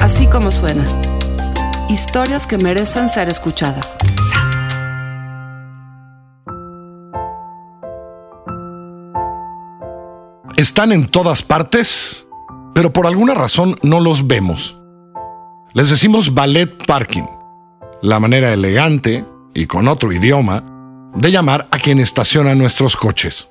Así como suena. Historias que merecen ser escuchadas. Están en todas partes, pero por alguna razón no los vemos. Les decimos ballet parking, la manera elegante y con otro idioma de llamar a quien estaciona nuestros coches.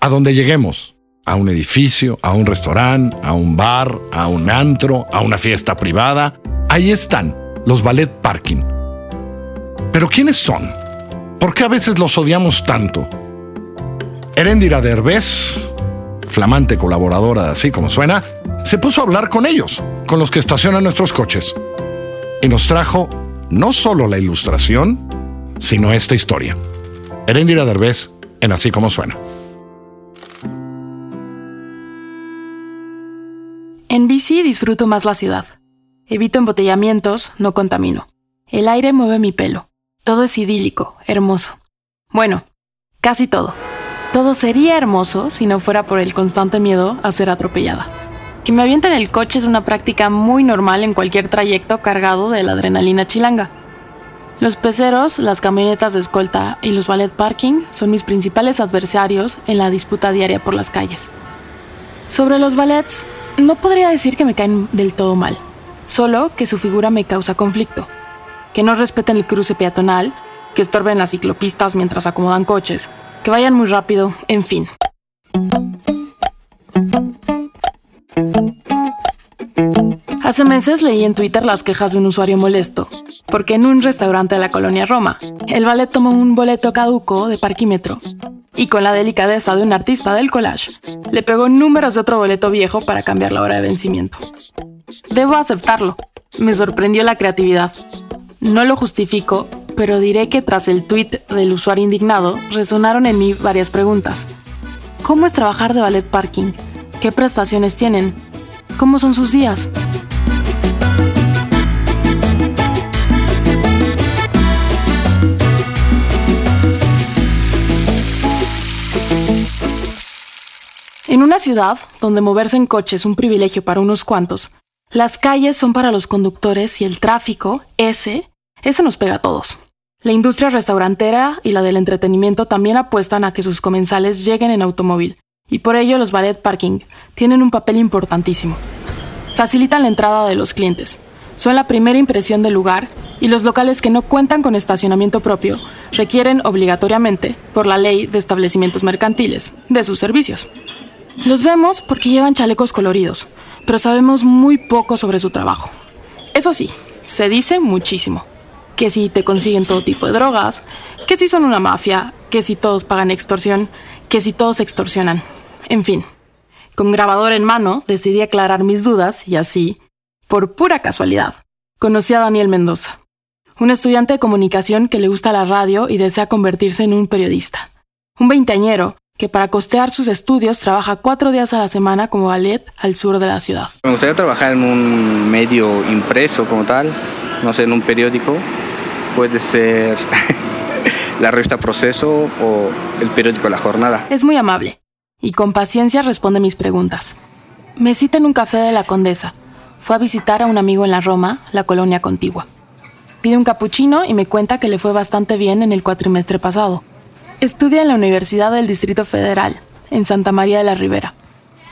A donde lleguemos, a un edificio, a un restaurante, a un bar, a un antro, a una fiesta privada, ahí están los ballet parking. Pero ¿quiénes son? ¿Por qué a veces los odiamos tanto? Erendira Derbez, flamante colaboradora así como suena, se puso a hablar con ellos, con los que estacionan nuestros coches, y nos trajo no solo la ilustración, sino esta historia. Erendira Derbez en Así como suena. Bici disfruto más la ciudad. Evito embotellamientos, no contamino. El aire mueve mi pelo. Todo es idílico, hermoso. Bueno, casi todo. Todo sería hermoso si no fuera por el constante miedo a ser atropellada. Que me avienten el coche es una práctica muy normal en cualquier trayecto cargado de la adrenalina chilanga. Los peceros, las camionetas de escolta y los ballet parking son mis principales adversarios en la disputa diaria por las calles. Sobre los ballets, no podría decir que me caen del todo mal, solo que su figura me causa conflicto. Que no respeten el cruce peatonal, que estorben las ciclopistas mientras acomodan coches, que vayan muy rápido, en fin. Hace meses leí en Twitter las quejas de un usuario molesto, porque en un restaurante de la colonia Roma, el ballet tomó un boleto caduco de parquímetro y con la delicadeza de un artista del collage, le pegó números de otro boleto viejo para cambiar la hora de vencimiento. Debo aceptarlo, me sorprendió la creatividad. No lo justifico, pero diré que tras el tweet del usuario indignado resonaron en mí varias preguntas. ¿Cómo es trabajar de ballet parking? ¿Qué prestaciones tienen? ¿Cómo son sus días? En una ciudad donde moverse en coche es un privilegio para unos cuantos, las calles son para los conductores y el tráfico, ese, ese nos pega a todos. La industria restaurantera y la del entretenimiento también apuestan a que sus comensales lleguen en automóvil, y por ello los ballet parking tienen un papel importantísimo. Facilitan la entrada de los clientes, son la primera impresión del lugar y los locales que no cuentan con estacionamiento propio requieren obligatoriamente, por la ley de establecimientos mercantiles, de sus servicios. Los vemos porque llevan chalecos coloridos, pero sabemos muy poco sobre su trabajo. Eso sí, se dice muchísimo. Que si te consiguen todo tipo de drogas, que si son una mafia, que si todos pagan extorsión, que si todos extorsionan. En fin, con grabador en mano decidí aclarar mis dudas y así, por pura casualidad, conocí a Daniel Mendoza, un estudiante de comunicación que le gusta la radio y desea convertirse en un periodista. Un veinteañero que para costear sus estudios trabaja cuatro días a la semana como ballet al sur de la ciudad. Me gustaría trabajar en un medio impreso como tal, no sé, en un periódico. Puede ser la revista Proceso o el periódico La Jornada. Es muy amable y con paciencia responde mis preguntas. Me cita en un café de la Condesa. Fue a visitar a un amigo en la Roma, la colonia contigua. Pide un capuchino y me cuenta que le fue bastante bien en el cuatrimestre pasado Estudia en la Universidad del Distrito Federal, en Santa María de la Ribera,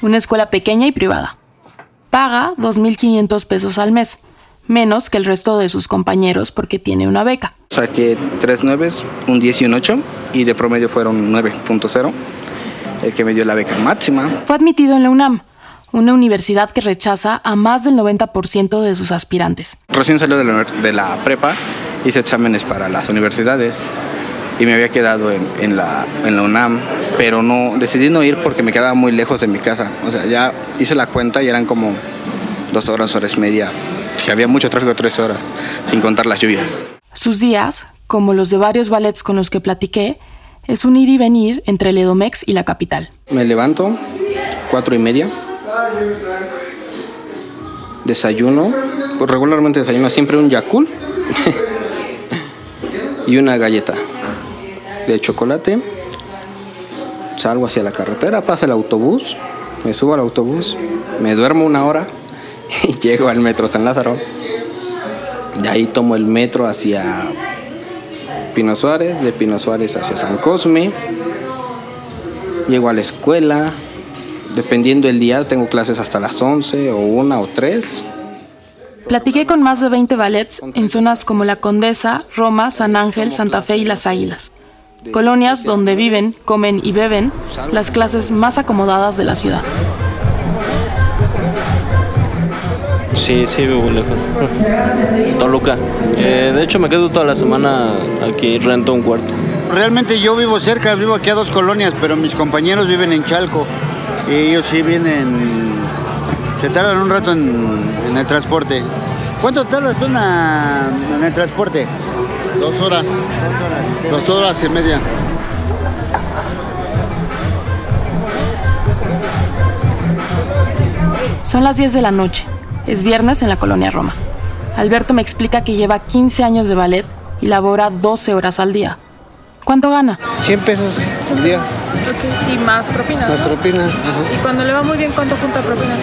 una escuela pequeña y privada. Paga 2.500 pesos al mes, menos que el resto de sus compañeros porque tiene una beca. Saqué tres nueves, un 10 y un 8, y de promedio fueron 9.0, el que me dio la beca máxima. Fue admitido en la UNAM, una universidad que rechaza a más del 90% de sus aspirantes. Recién salió de la, de la prepa, hice exámenes para las universidades y me había quedado en, la, en la UNAM, pero no decidí no ir porque me quedaba muy lejos de mi casa. O sea, ya hice la cuenta y eran como dos horas, horas y media. Si había mucho tráfico, tres horas, sin contar las lluvias. Sus días, como los de varios ballets con los que platiqué, es un ir y venir entre el Edomex y la capital. Me levanto, cuatro y media. Desayuno, regularmente desayuno siempre un Yakul y una galleta de chocolate. Salgo hacia la carretera, pasa el autobús, me subo al autobús, me duermo una hora y llego al metro San Lázaro. De ahí tomo el metro hacia Pino Suárez, de Pino Suárez hacia San Cosme. Llego a la escuela. Dependiendo del día, tengo clases hasta las 11 o 1 o 3. Platiqué con más de 20 ballets en zonas como La Condesa, Roma, San Ángel, Santa Fe y Las Águilas. Colonias donde viven, comen y beben las clases más acomodadas de la ciudad. Sí, sí, vivo lejos. Toluca. Eh, de hecho, me quedo toda la semana aquí, rento un cuarto. Realmente yo vivo cerca, vivo aquí a dos colonias, pero mis compañeros viven en Chalco. Y ellos sí vienen, se tardan un rato en, en el transporte. ¿Cuánto tardas tú en el transporte? Dos horas. Dos horas y media. Son las 10 de la noche. Es viernes en la colonia Roma. Alberto me explica que lleva 15 años de ballet y labora 12 horas al día. ¿Cuánto gana? 100 pesos al día. Y más propinas. Las ¿no? propinas. ajá. Y cuando le va muy bien, ¿cuánto junta propinas?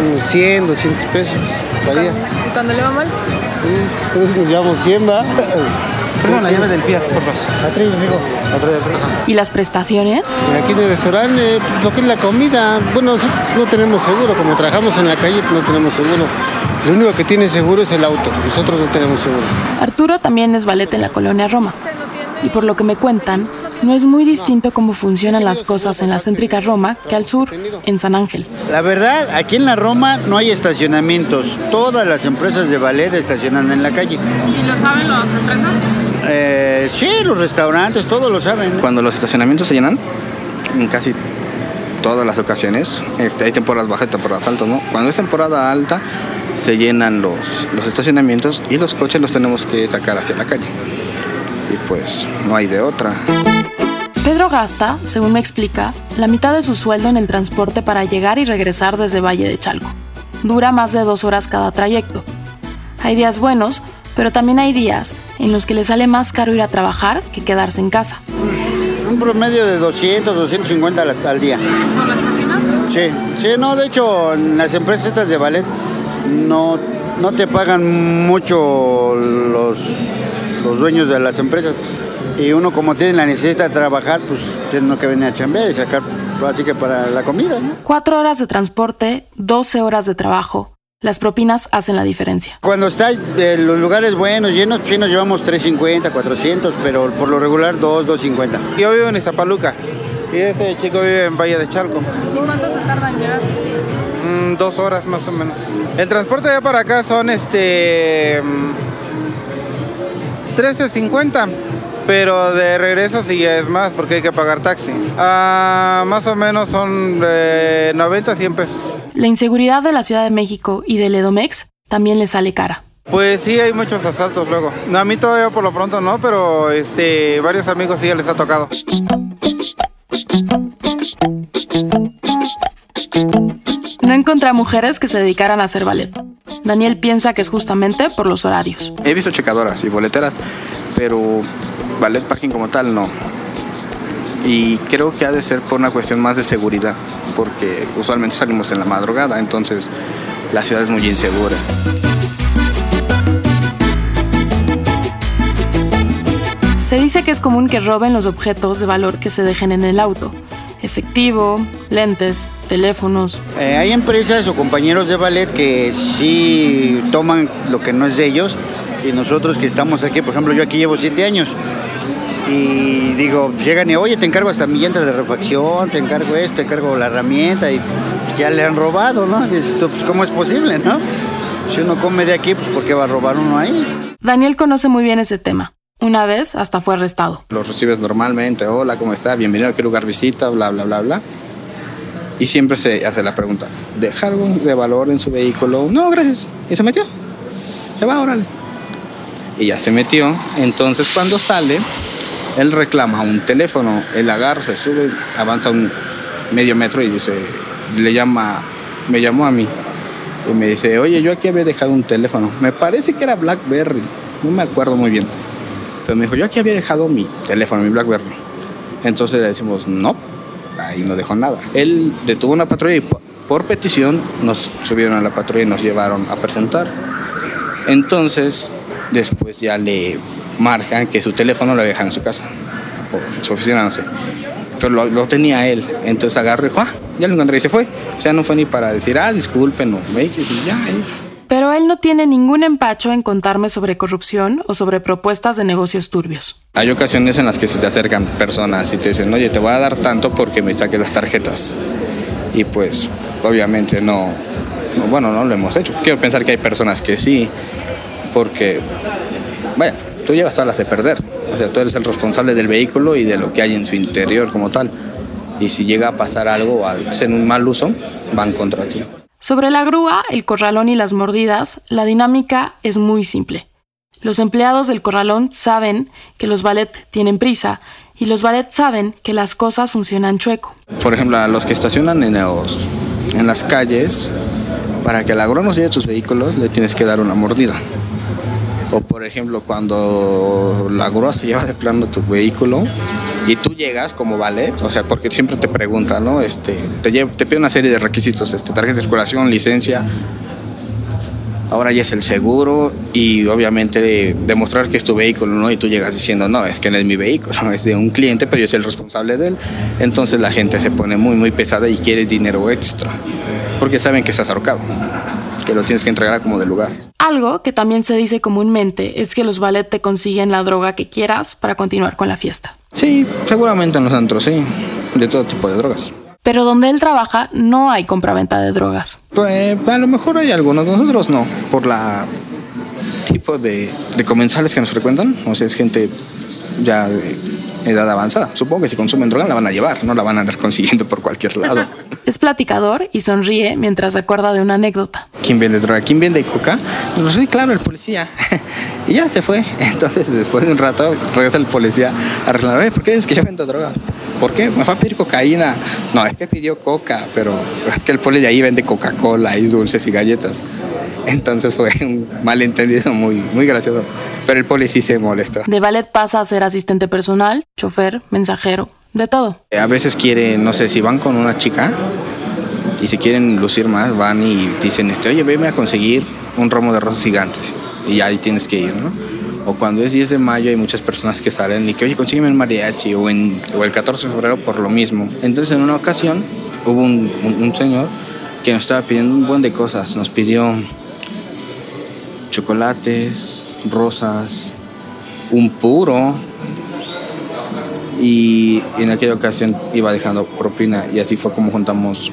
Unos 100, 200 pesos. Varía. Y cuando le va mal, Entonces nos llevamos 100, ¿va? Perdón, la llave del Fiat, por favor. Atrás, digo. ¿Y las prestaciones? Aquí en el restaurante, lo que es la comida, bueno, no tenemos seguro, como trabajamos en la calle, pues, no tenemos seguro. Lo único que tiene seguro es el auto, nosotros no tenemos seguro. Arturo también es ballet en la colonia Roma. Y por lo que me cuentan, no es muy distinto cómo funcionan las cosas en la céntrica Roma que al sur, en San Ángel. La verdad, aquí en la Roma no hay estacionamientos. Todas las empresas de ballet estacionan en la calle. ¿y lo saben las empresas? Eh, sí, los restaurantes, todos lo saben. Cuando los estacionamientos se llenan, en casi todas las ocasiones, este, hay temporadas bajas y temporadas altas, ¿no? Cuando es temporada alta, se llenan los, los estacionamientos y los coches los tenemos que sacar hacia la calle. Y pues no hay de otra. Pedro gasta, según me explica, la mitad de su sueldo en el transporte para llegar y regresar desde Valle de Chalco. Dura más de dos horas cada trayecto. Hay días buenos, pero también hay días en los que le sale más caro ir a trabajar que quedarse en casa. Un promedio de 200, 250 al, al día. ¿Por las propinas? Sí, sí, no, de hecho, en las empresas estas de ballet no, no te pagan mucho los, los dueños de las empresas. Y uno como tiene la necesidad de trabajar, pues tiene que venir a chambear y sacar, así que para la comida, ¿no? Cuatro horas de transporte, 12 horas de trabajo. Las propinas hacen la diferencia. Cuando está en los lugares buenos, llenos, sí nos llevamos 350, 400, pero por lo regular 2, 250. Yo vivo en Izapaluca y este chico vive en Valle de Chalco. ¿Y cuánto se tarda en llegar? Mm, dos horas más o menos. El transporte de para acá son este. mm, 13.50. Pero de regreso sí ya es más porque hay que pagar taxi. Ah, más o menos son eh, 90, 100 pesos. La inseguridad de la Ciudad de México y del Edomex también le sale cara. Pues sí, hay muchos asaltos luego. No, A mí todavía por lo pronto no, pero este, varios amigos sí ya les ha tocado. No encontré a mujeres que se dedicaran a hacer ballet. Daniel piensa que es justamente por los horarios. He visto checadoras y boleteras, pero ballet parking como tal no. Y creo que ha de ser por una cuestión más de seguridad, porque usualmente salimos en la madrugada, entonces la ciudad es muy insegura. Se dice que es común que roben los objetos de valor que se dejen en el auto. Efectivo, lentes, teléfonos. Eh, hay empresas o compañeros de ballet que sí toman lo que no es de ellos y nosotros que estamos aquí, por ejemplo, yo aquí llevo siete años y digo, llegan y oye, te encargo hasta mi llanta de refacción, te encargo esto, te encargo la herramienta y ya le han robado, ¿no? Dices tú, pues ¿cómo es posible, no? Si uno come de aquí, pues ¿por qué va a robar uno ahí? Daniel conoce muy bien ese tema. Una vez hasta fue arrestado. Los recibes normalmente, hola, ¿cómo está? Bienvenido a qué lugar visita, bla, bla, bla, bla. Y siempre se hace la pregunta, ¿deja algo de valor en su vehículo? No, gracias. Y se metió. Se va, órale. Y ya se metió. Entonces cuando sale, él reclama un teléfono, él agarra, se sube, avanza un medio metro y dice, le llama, me llamó a mí. Y me dice, oye, yo aquí había dejado un teléfono. Me parece que era Blackberry. No me acuerdo muy bien. Pero me dijo, yo aquí había dejado mi teléfono, mi Blackberry. Entonces le decimos, no, ahí no dejó nada. Él detuvo una patrulla y por petición nos subieron a la patrulla y nos llevaron a presentar. Entonces, después ya le marcan que su teléfono lo dejan en su casa, o en su oficina, no sé. Pero lo, lo tenía él, entonces agarró y dijo, ah, ya lo encontré y se fue. O sea, no fue ni para decir, ah, disculpen, no, me y ya. ahí. Pero él no tiene ningún empacho en contarme sobre corrupción o sobre propuestas de negocios turbios. Hay ocasiones en las que se te acercan personas y te dicen, oye, te voy a dar tanto porque me saques las tarjetas. Y pues, obviamente no, no, bueno, no lo hemos hecho. Quiero pensar que hay personas que sí, porque, vaya, tú llevas todas las de perder. O sea, tú eres el responsable del vehículo y de lo que hay en su interior como tal. Y si llega a pasar algo o hacer un mal uso, van contra ti. Sobre la grúa, el corralón y las mordidas, la dinámica es muy simple. Los empleados del corralón saben que los ballet tienen prisa y los ballet saben que las cosas funcionan chueco. Por ejemplo, a los que estacionan en, los, en las calles, para que la grúa no lleve tus vehículos, le tienes que dar una mordida. O por ejemplo, cuando la grúa se lleva de plano tu vehículo y tú llegas como ballet, o sea, porque siempre te preguntan, ¿no? Este, te, lle- te pide una serie de requisitos, este, tarjeta de circulación, licencia. Ahora ya es el seguro y obviamente de- demostrar que es tu vehículo, ¿no? Y tú llegas diciendo, no, es que no es mi vehículo, es de un cliente, pero yo soy el responsable de él. Entonces la gente se pone muy, muy pesada y quiere dinero extra, porque saben que estás ahorcado, que lo tienes que entregar como de lugar. Algo que también se dice comúnmente es que los ballet te consiguen la droga que quieras para continuar con la fiesta. Sí, seguramente en los antros, sí, de todo tipo de drogas. Pero donde él trabaja no hay compraventa de drogas. Pues a lo mejor hay algunos, nosotros no, por la tipo de, de comensales que nos frecuentan, o sea, es gente ya de edad avanzada. Supongo que si consumen droga la van a llevar, no la van a andar consiguiendo por cualquier lado. Es platicador y sonríe mientras se acuerda de una anécdota. ¿Quién vende droga? ¿Quién vende coca? Pues sí, claro, el policía. y ya se fue. Entonces, después de un rato, regresa el policía a reclamar, "Oye, ¿por qué dices que yo vendo droga? ¿Por qué? Me fue a pedir cocaína. No, es que pidió coca, pero es que el poli de ahí vende Coca-Cola y dulces y galletas. Entonces fue un malentendido muy, muy gracioso. Pero el poli sí se molestó. De ballet pasa a ser asistente personal, chofer, mensajero, de todo. A veces quieren, no sé, si van con una chica y si quieren lucir más, van y dicen, este, oye, veme a conseguir un ramo de rosas gigantes. Y ahí tienes que ir, ¿no? O cuando es 10 de mayo hay muchas personas que salen y que, oye, consígueme el mariachi. O, en, o el 14 de febrero por lo mismo. Entonces, en una ocasión hubo un, un- un señor que nos estaba pidiendo un buen de cosas. Nos pidió chocolates, rosas, un puro, y en aquella ocasión iba dejando propina y así fue como juntamos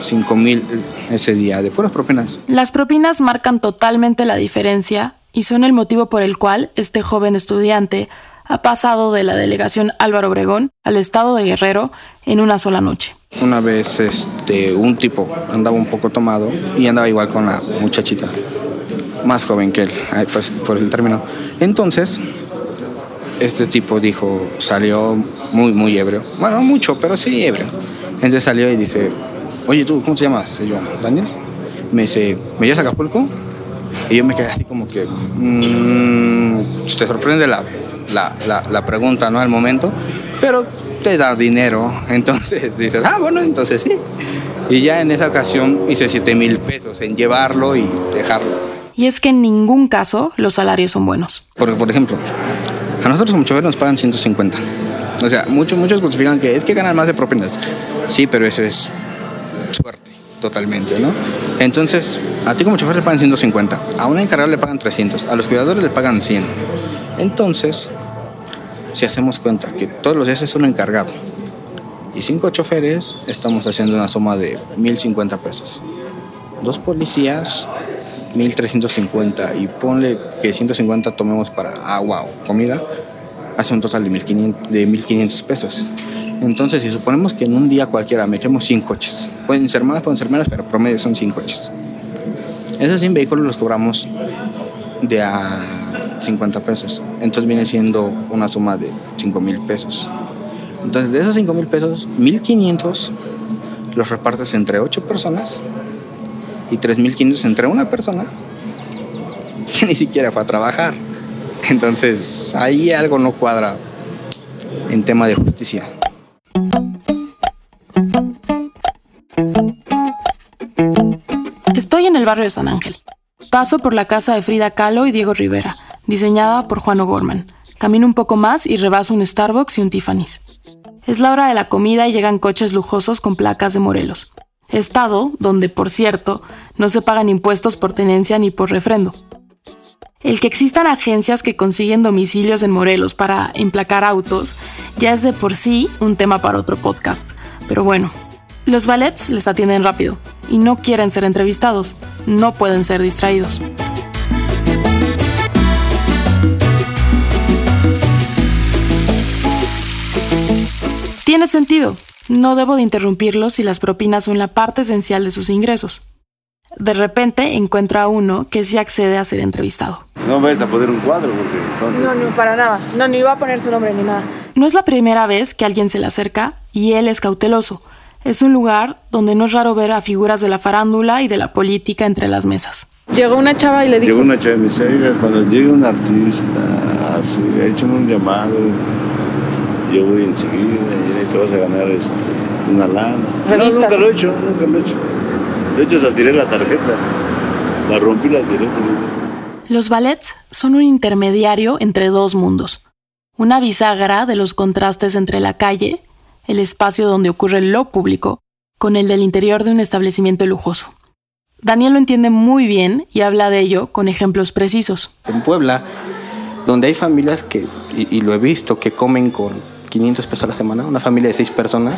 5 mil ese día de puras propinas. Las propinas marcan totalmente la diferencia y son el motivo por el cual este joven estudiante ha pasado de la delegación Álvaro Obregón al estado de Guerrero en una sola noche. Una vez este, un tipo andaba un poco tomado y andaba igual con la muchachita, más joven que él, pues, por el término. Entonces, este tipo dijo, salió muy, muy ebrio. Bueno, no mucho, pero sí ebrio. Entonces salió y dice, oye tú, ¿cómo te llamas? Y yo, Daniel. Me dice, ¿me llevas a Acapulco? Y yo me quedé así como que, mm, te sorprende la, la, la, la pregunta, ¿no? Al momento, pero te da dinero. Entonces dices, ah, bueno, entonces sí. Y ya en esa ocasión hice 7 mil pesos en llevarlo y dejarlo. Y es que en ningún caso los salarios son buenos. Porque, por ejemplo, a nosotros como choferes nos pagan 150. O sea, muchos, muchos justifican que es que ganan más de propinas. Sí, pero eso es suerte, totalmente, ¿no? Entonces, a ti como chofer le pagan 150, a un encargado le pagan 300, a los cuidadores le pagan 100. Entonces, si hacemos cuenta que todos los días es un encargado y cinco choferes, estamos haciendo una suma de 1.050 pesos. Dos policías, 1.350 y ponle que 150 tomemos para agua o comida, hace un total de 1.500 de 1.500 pesos. Entonces, si suponemos que en un día cualquiera metemos 100 coches, pueden ser más, pueden ser menos, pero promedio son 100 coches. Esos 100 vehículos los cobramos de a 50 pesos. Entonces viene siendo una suma de 5 mil pesos. Entonces, de esos 5 mil pesos, 1.500 los repartes entre 8 personas y 3.500 entre una persona que ni siquiera fue a trabajar. Entonces, ahí algo no cuadra en tema de justicia. En el barrio de San Ángel. Paso por la casa de Frida Kahlo y Diego Rivera, diseñada por Juan O'Gorman. Camino un poco más y rebaso un Starbucks y un Tiffany's. Es la hora de la comida y llegan coches lujosos con placas de Morelos. Estado donde, por cierto, no se pagan impuestos por tenencia ni por refrendo. El que existan agencias que consiguen domicilios en Morelos para emplacar autos ya es de por sí un tema para otro podcast. Pero bueno, los ballets les atienden rápido y no quieren ser entrevistados, no pueden ser distraídos. Tiene sentido, no debo de interrumpirlos si las propinas son la parte esencial de sus ingresos. De repente encuentro a uno que sí accede a ser entrevistado. No vayas a poner un cuadro porque entonces... No, no, para nada. No, ni iba a poner su nombre ni nada. No es la primera vez que alguien se le acerca y él es cauteloso. Es un lugar donde no es raro ver a figuras de la farándula y de la política entre las mesas. Llegó una chava y le dijo... Llegó una chava y me dice, "Oiga, cuando llegue un artista, así, échame un llamado, yo voy enseguida y te vas a ganar este, una lana. No, nunca lo he hecho, nunca lo he hecho. De hecho, hasta tiré la tarjeta. La rompí, la tiré. Los ballets son un intermediario entre dos mundos. Una bisagra de los contrastes entre la calle, el espacio donde ocurre lo público, con el del interior de un establecimiento lujoso. Daniel lo entiende muy bien y habla de ello con ejemplos precisos. En Puebla, donde hay familias que, y, y lo he visto, que comen con 500 pesos a la semana, una familia de 6 personas,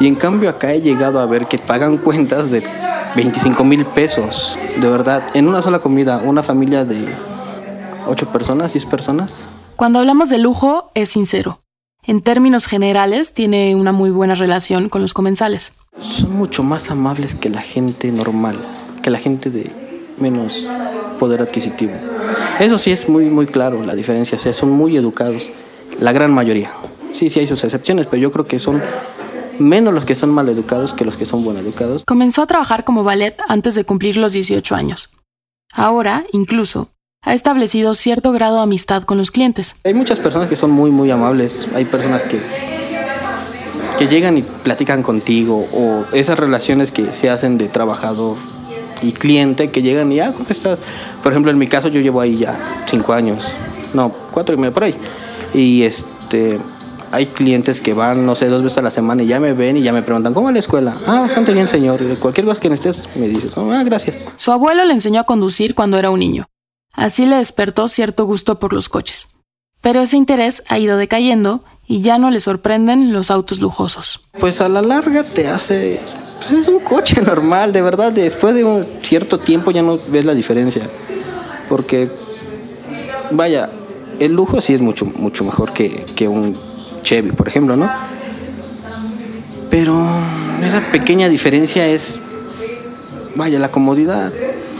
y en cambio acá he llegado a ver que pagan cuentas de 25 mil pesos, de verdad, en una sola comida, una familia de 8 personas, 10 personas. Cuando hablamos de lujo, es sincero. En términos generales, tiene una muy buena relación con los comensales. Son mucho más amables que la gente normal, que la gente de menos poder adquisitivo. Eso sí es muy, muy claro la diferencia, o sea, son muy educados, la gran mayoría. Sí, sí hay sus excepciones, pero yo creo que son menos los que son mal educados que los que son buenos educados. Comenzó a trabajar como ballet antes de cumplir los 18 años. Ahora, incluso, ha establecido cierto grado de amistad con los clientes. Hay muchas personas que son muy, muy amables, hay personas que, que llegan y platican contigo, o esas relaciones que se hacen de trabajador y cliente que llegan y, ah, ¿cómo estás? Por ejemplo, en mi caso yo llevo ahí ya cinco años, no, cuatro y medio por ahí. Y este, hay clientes que van, no sé, dos veces a la semana y ya me ven y ya me preguntan, ¿cómo va la escuela? Ah, bastante bien, señor. Cualquier cosa que necesites, me dices, "Oh, ah, gracias. Su abuelo le enseñó a conducir cuando era un niño. Así le despertó cierto gusto por los coches. Pero ese interés ha ido decayendo y ya no le sorprenden los autos lujosos. Pues a la larga te hace. pues es un coche normal, de verdad. Después de un cierto tiempo ya no ves la diferencia. Porque, vaya, el lujo sí es mucho, mucho mejor que, que un Chevy, por ejemplo, ¿no? Pero esa pequeña diferencia es. Vaya, la comodidad.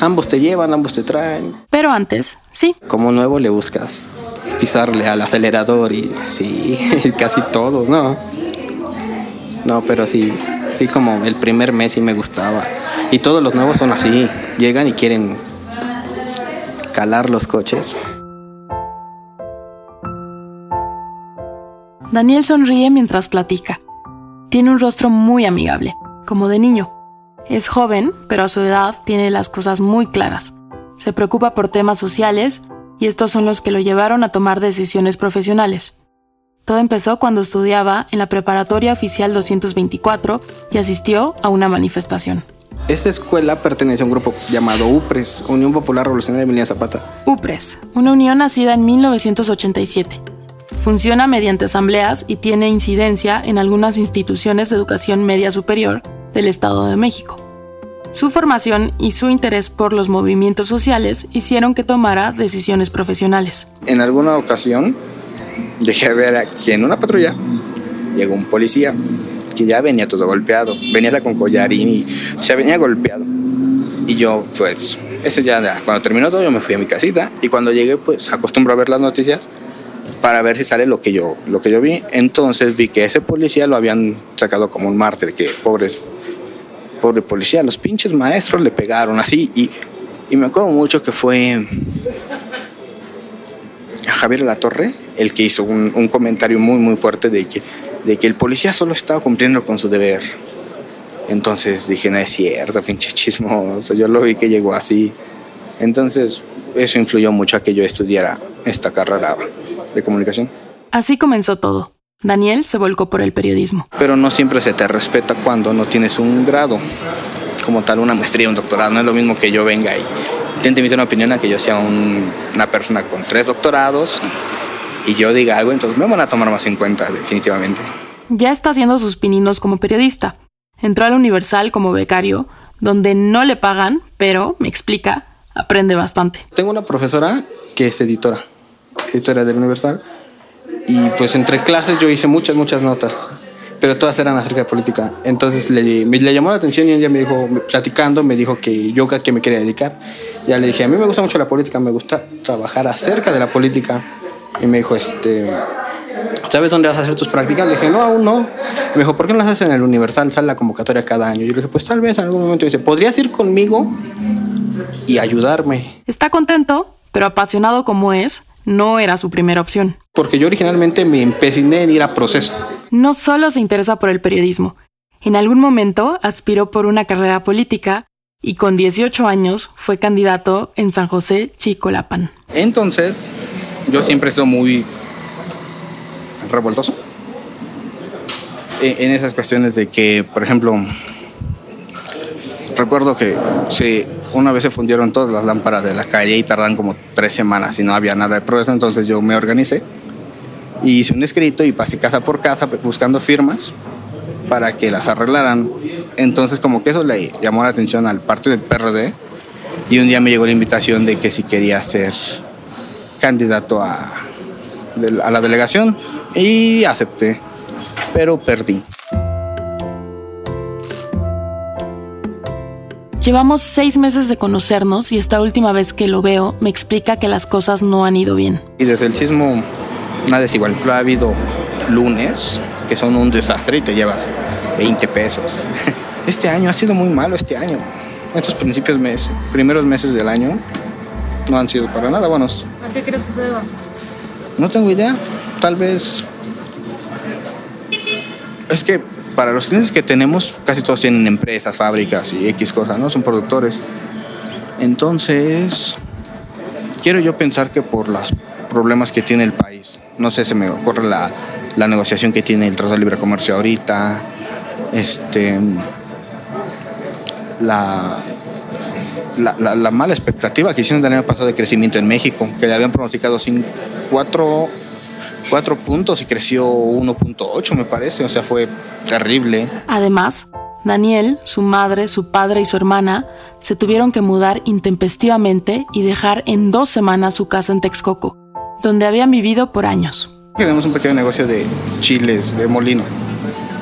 Ambos te llevan, ambos te traen. Pero antes, sí, Como nuevo le buscas pisarle al acelerador y sí, casi todos, ¿no? No, pero sí, sí como el primer mes sí me gustaba. Y todos los nuevos son así, llegan y quieren calar los coches. Daniel sonríe mientras platica. Tiene un rostro muy amigable, como de niño. Es joven, pero a su edad tiene las cosas muy claras. Se preocupa por temas sociales y estos son los que lo llevaron a tomar decisiones profesionales. Todo empezó cuando estudiaba en la Preparatoria Oficial 224 y asistió a una manifestación. Esta escuela pertenece a un grupo llamado UPRES, Unión Popular Revolucionaria de Emiliano Zapata. UPRES, una unión nacida en 1987. Funciona mediante asambleas y tiene incidencia en algunas instituciones de educación media superior del Estado de México. Su formación y su interés por los movimientos sociales hicieron que tomara decisiones profesionales. En alguna ocasión a ver aquí en una patrulla llegó un policía que ya venía todo golpeado, venía con collarín y ya venía golpeado. Y yo, pues, ese ya, ya, cuando terminó todo, yo me fui a mi casita y cuando llegué, pues, acostumbro a ver las noticias para ver si sale lo que yo, lo que yo vi. Entonces vi que ese policía lo habían sacado como un mártir, que pobres, pobre policía, los pinches maestros le pegaron así y, y me acuerdo mucho que fue Javier La Torre el que hizo un, un comentario muy muy fuerte de que, de que el policía solo estaba cumpliendo con su deber. Entonces dije, no es cierto, pinche chismoso. Yo lo vi que llegó así. Entonces eso influyó mucho a que yo estudiara esta carrera de comunicación. Así comenzó todo. Daniel se volcó por el periodismo. Pero no siempre se te respeta cuando no tienes un grado, como tal una maestría, un doctorado. No es lo mismo que yo venga y intente emitir una opinión a que yo sea un- una persona con tres doctorados y yo diga algo, entonces me van a tomar más en cuenta definitivamente. Ya está haciendo sus pininos como periodista. Entró al Universal como becario, donde no le pagan, pero, me explica, aprende bastante. Tengo una profesora que es editora, editora del Universal, y pues entre clases yo hice muchas, muchas notas, pero todas eran acerca de política. Entonces le, me, le llamó la atención y ella me dijo, platicando, me dijo que yo a qué me quería dedicar. Ya le dije, a mí me gusta mucho la política, me gusta trabajar acerca de la política. Y me dijo, este, ¿sabes dónde vas a hacer tus prácticas? Le dije, no, aún no. Me dijo, ¿por qué no las haces en el Universal? Sale la convocatoria cada año. Yo le dije, pues tal vez en algún momento. Y dice, ¿podrías ir conmigo y ayudarme? Está contento, pero apasionado como es, no era su primera opción. Porque yo originalmente me empeciné en ir a proceso. No solo se interesa por el periodismo, en algún momento aspiró por una carrera política y con 18 años fue candidato en San José Chicolapan. Entonces, yo siempre he sido muy revoltoso en esas cuestiones de que, por ejemplo, recuerdo que se, una vez se fundieron todas las lámparas de la calle y tardan como tres semanas y no había nada de progreso, entonces yo me organicé y hice un escrito y pasé casa por casa buscando firmas para que las arreglaran. Entonces como que eso le llamó la atención al partido del PRD y un día me llegó la invitación de que si quería ser candidato a, a la delegación y acepté, pero perdí. Llevamos seis meses de conocernos y esta última vez que lo veo me explica que las cosas no han ido bien. Y desde el sismo nada es igual. Ha habido lunes que son un desastre y te llevas 20 pesos. Este año ha sido muy malo, este año. Estos principios meses, primeros meses del año no han sido para nada buenos. ¿A qué crees que se deba? No tengo idea. Tal vez. Es que para los clientes que tenemos, casi todos tienen empresas, fábricas y X cosas, ¿no? Son productores. Entonces, quiero yo pensar que por los problemas que tiene el país, no sé, se me ocurre la, la negociación que tiene el Tratado de Libre Comercio ahorita, este. La, la, la- la mala expectativa que hicieron del año pasado de crecimiento en México, que le habían pronosticado sin cuatro, cuatro puntos y creció 1.8 me parece, o sea, fue terrible. Además, Daniel, su madre, su padre y su hermana se tuvieron que mudar intempestivamente y dejar en dos semanas su casa en Texcoco, donde habían vivido por años. Tenemos un pequeño negocio de chiles, de molino.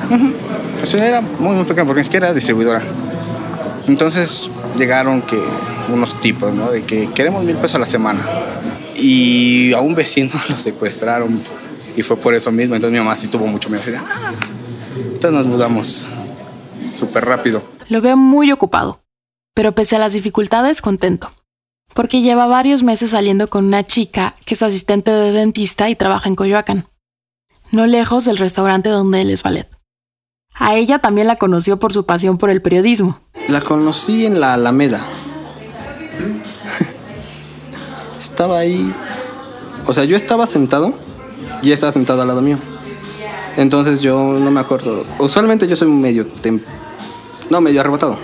Ujú. O sea, era muy, muy pequeño porque ni siquiera era distribuidora. Entonces llegaron que unos tipos, ¿no? De que queremos mil pesos a la semana. Y a un vecino lo secuestraron y fue por eso mismo. Entonces mi mamá sí tuvo mucho miedo. "Ah". Entonces nos mudamos súper rápido. Lo veo muy ocupado, pero pese a las dificultades, contento. Porque lleva varios meses saliendo con una chica que es asistente de dentista y trabaja en Coyoacán, no lejos del restaurante donde él es ballet. A ella también la conoció por su pasión por el periodismo. La conocí en la Alameda. estaba ahí. O sea, yo estaba sentado y estaba sentada al lado mío. Entonces yo no me acuerdo. Usualmente yo soy medio. tem- No, medio arrebatado.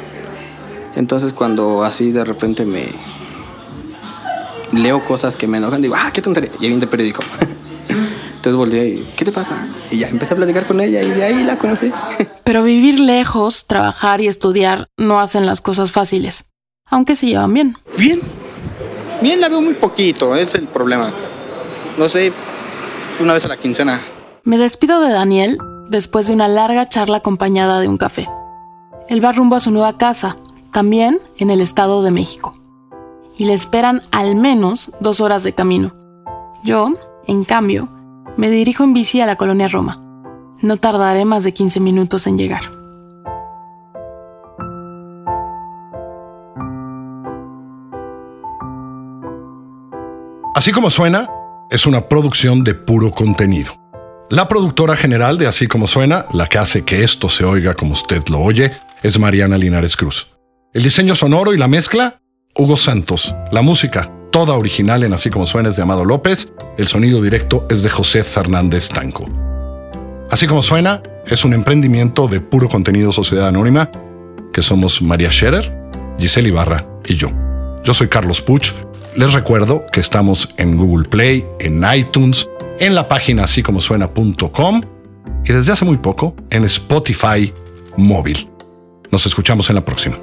Entonces cuando así de repente me. Leo cosas que me enojan, digo, ah, qué tontería. Y viene el periódico. Entonces volteé y, ¿qué te pasa? Y ya empecé a platicar con ella y de ahí la conocí. Pero vivir lejos, trabajar y estudiar no hacen las cosas fáciles, aunque se llevan bien. Bien. Bien, la veo muy poquito, es el problema. No sé, una vez a la quincena. Me despido de Daniel después de una larga charla acompañada de un café. Él va rumbo a su nueva casa, también en el Estado de México. Y le esperan al menos dos horas de camino. Yo, en cambio, me dirijo en bici a la colonia Roma. No tardaré más de 15 minutos en llegar. Así como suena, es una producción de puro contenido. La productora general de Así como suena, la que hace que esto se oiga como usted lo oye, es Mariana Linares Cruz. El diseño sonoro y la mezcla, Hugo Santos. La música, toda original en Así como suena es de Amado López. El sonido directo es de José Fernández Tanco. Así como suena, es un emprendimiento de puro contenido Sociedad Anónima, que somos María Scherer, Giselle Ibarra y yo. Yo soy Carlos Puch. Les recuerdo que estamos en Google Play, en iTunes, en la página así como suena.com y desde hace muy poco en Spotify móvil. Nos escuchamos en la próxima.